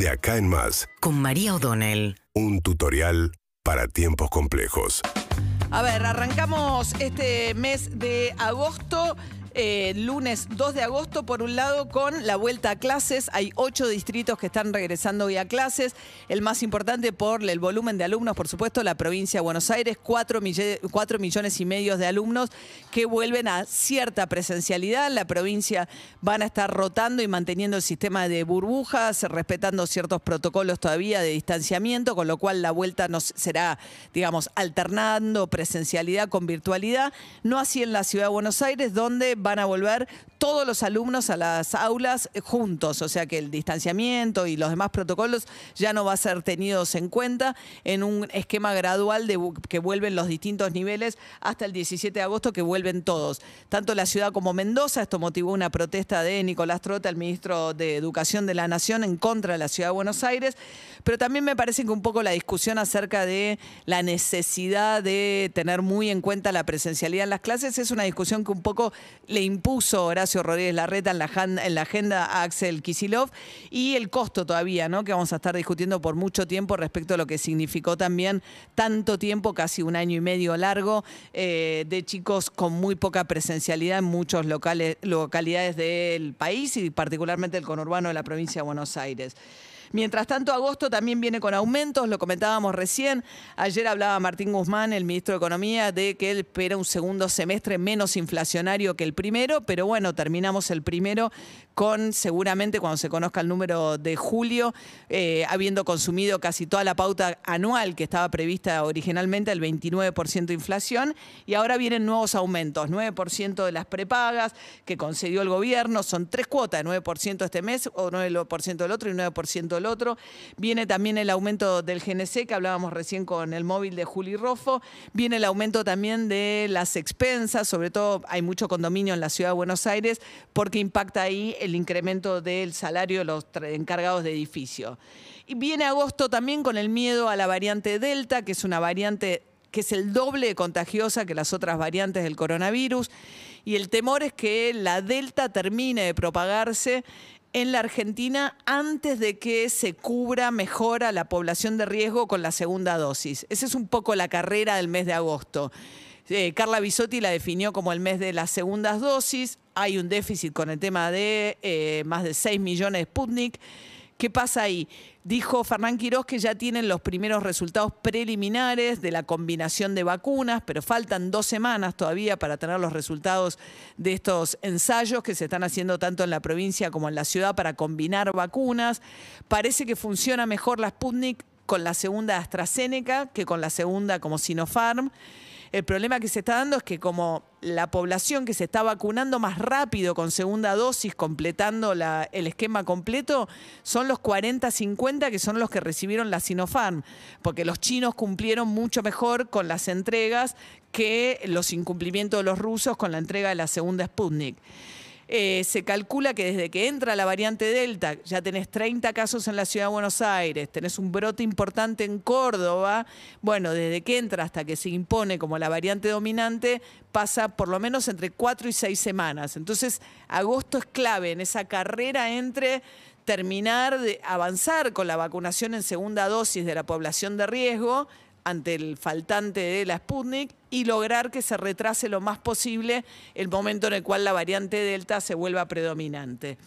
De acá en más, con María O'Donnell. un tutorial para tiempos complejos. A ver, arrancamos este mes de agosto. Eh, lunes 2 de agosto, por un lado, con la vuelta a clases. Hay ocho distritos que están regresando hoy a clases. El más importante por el volumen de alumnos, por supuesto, la provincia de Buenos Aires, 4, millones y medio de alumnos que vuelven a cierta presencialidad. En la provincia van a estar rotando y manteniendo el sistema de burbujas, respetando ciertos protocolos todavía de distanciamiento, con lo cual la vuelta nos será, digamos, alternando presencialidad con virtualidad. No así en la ciudad de Buenos Aires, donde van a volver todos los alumnos a las aulas juntos, o sea que el distanciamiento y los demás protocolos ya no va a ser tenidos en cuenta en un esquema gradual de que vuelven los distintos niveles hasta el 17 de agosto que vuelven todos. Tanto la ciudad como Mendoza, esto motivó una protesta de Nicolás Trota, el ministro de Educación de la Nación, en contra de la ciudad de Buenos Aires, pero también me parece que un poco la discusión acerca de la necesidad de tener muy en cuenta la presencialidad en las clases es una discusión que un poco le impuso Horacio Rodríguez Larreta en la, en la agenda a Axel Kisilov y el costo todavía, ¿no? Que vamos a estar discutiendo por mucho tiempo respecto a lo que significó también tanto tiempo, casi un año y medio largo, eh, de chicos con muy poca presencialidad en muchos locales, localidades del país y particularmente el conurbano de la provincia de Buenos Aires. Mientras tanto, agosto también viene con aumentos, lo comentábamos recién. Ayer hablaba Martín Guzmán, el ministro de Economía, de que él espera un segundo semestre menos inflacionario que el primero, pero bueno, terminamos el primero con seguramente cuando se conozca el número de julio, eh, habiendo consumido casi toda la pauta anual que estaba prevista originalmente, el 29% de inflación, y ahora vienen nuevos aumentos, 9% de las prepagas que concedió el gobierno, son tres cuotas, 9% este mes, o 9% del otro y 9% del otro. Viene también el aumento del GNC, que hablábamos recién con el móvil de Juli Roffo, viene el aumento también de las expensas, sobre todo hay mucho condominio en la ciudad de Buenos Aires, porque impacta ahí el incremento del salario de los encargados de edificio. Y viene agosto también con el miedo a la variante Delta, que es una variante que es el doble contagiosa que las otras variantes del coronavirus. Y el temor es que la Delta termine de propagarse en la Argentina antes de que se cubra mejor a la población de riesgo con la segunda dosis. Esa es un poco la carrera del mes de agosto. Eh, Carla Bisotti la definió como el mes de las segundas dosis. Hay un déficit con el tema de eh, más de 6 millones de Sputnik. ¿Qué pasa ahí? Dijo Fernán Quirós que ya tienen los primeros resultados preliminares de la combinación de vacunas, pero faltan dos semanas todavía para tener los resultados de estos ensayos que se están haciendo tanto en la provincia como en la ciudad para combinar vacunas. Parece que funciona mejor la Sputnik con la segunda AstraZeneca que con la segunda como Sinopharm. El problema que se está dando es que como la población que se está vacunando más rápido con segunda dosis, completando el esquema completo, son los 40-50 que son los que recibieron la Sinopharm, porque los chinos cumplieron mucho mejor con las entregas que los incumplimientos de los rusos con la entrega de la segunda Sputnik. Eh, se calcula que desde que entra la variante Delta, ya tenés 30 casos en la ciudad de Buenos Aires, tenés un brote importante en Córdoba, bueno, desde que entra hasta que se impone como la variante dominante, pasa por lo menos entre 4 y 6 semanas. Entonces, agosto es clave en esa carrera entre terminar de avanzar con la vacunación en segunda dosis de la población de riesgo, ante el faltante de la Sputnik y lograr que se retrase lo más posible el momento en el cual la variante Delta se vuelva predominante.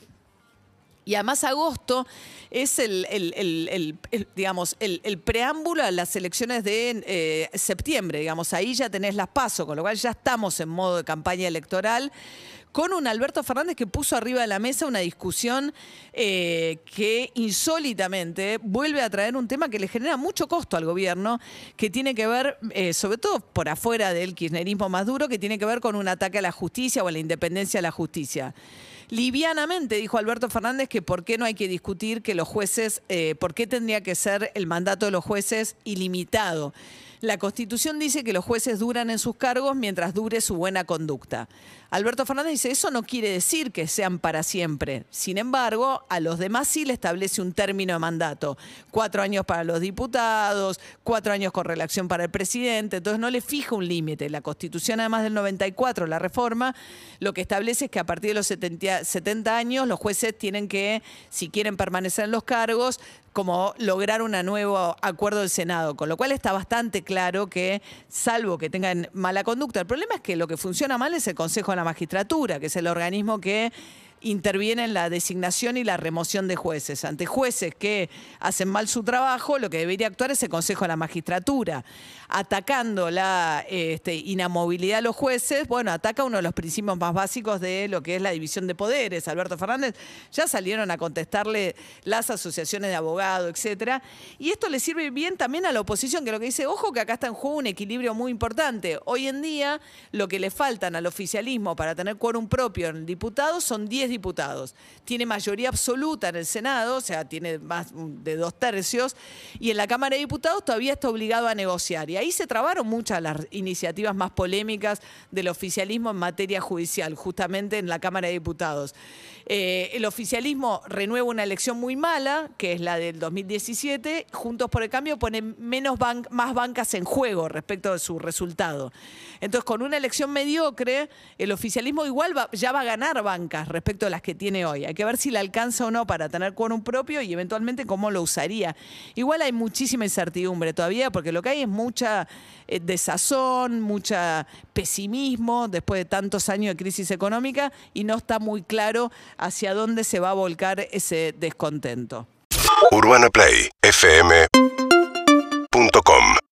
Y además agosto es el, digamos, el, preámbulo a las elecciones de eh, septiembre, digamos, ahí ya tenés las pasos, con lo cual ya estamos en modo de campaña electoral con un Alberto Fernández que puso arriba de la mesa una discusión eh, que insólitamente vuelve a traer un tema que le genera mucho costo al gobierno, que tiene que ver, eh, sobre todo por afuera del kirchnerismo más duro, que tiene que ver con un ataque a la justicia o a la independencia de la justicia. Livianamente dijo Alberto Fernández que por qué no hay que discutir que los jueces, eh, por qué tendría que ser el mandato de los jueces ilimitado. La Constitución dice que los jueces duran en sus cargos mientras dure su buena conducta. Alberto Fernández dice, eso no quiere decir que sean para siempre. Sin embargo, a los demás sí le establece un término de mandato. Cuatro años para los diputados, cuatro años con relación para el presidente. Entonces no le fija un límite. La Constitución, además del 94, la reforma, lo que establece es que a partir de los 70, 70 años los jueces tienen que, si quieren permanecer en los cargos, como lograr un nuevo acuerdo del Senado, con lo cual está bastante claro que, salvo que tengan mala conducta, el problema es que lo que funciona mal es el Consejo de la Magistratura, que es el organismo que interviene en la designación y la remoción de jueces. Ante jueces que hacen mal su trabajo, lo que debería actuar es el Consejo de la Magistratura. Atacando la este, inamovilidad de los jueces, bueno, ataca uno de los principios más básicos de lo que es la división de poderes. Alberto Fernández ya salieron a contestarle las asociaciones de abogados, etcétera. Y esto le sirve bien también a la oposición, que lo que dice, ojo que acá está en juego un equilibrio muy importante. Hoy en día, lo que le faltan al oficialismo para tener quórum propio en el diputado son 10 diputados. Tiene mayoría absoluta en el Senado, o sea, tiene más de dos tercios, y en la Cámara de Diputados todavía está obligado a negociar. Y ahí se trabaron muchas las iniciativas más polémicas del oficialismo en materia judicial, justamente en la Cámara de Diputados. Eh, el oficialismo renueva una elección muy mala, que es la del 2017. Juntos por el Cambio pone menos más bancas en juego respecto de su resultado. Entonces, con una elección mediocre, el oficialismo igual ya va a ganar bancas las que tiene hoy. Hay que ver si le alcanza o no para tener quórum propio y eventualmente cómo lo usaría. Igual hay muchísima incertidumbre todavía, porque lo que hay es mucha eh, desazón, mucha pesimismo después de tantos años de crisis económica y no está muy claro hacia dónde se va a volcar ese descontento. Urbana Play, FM.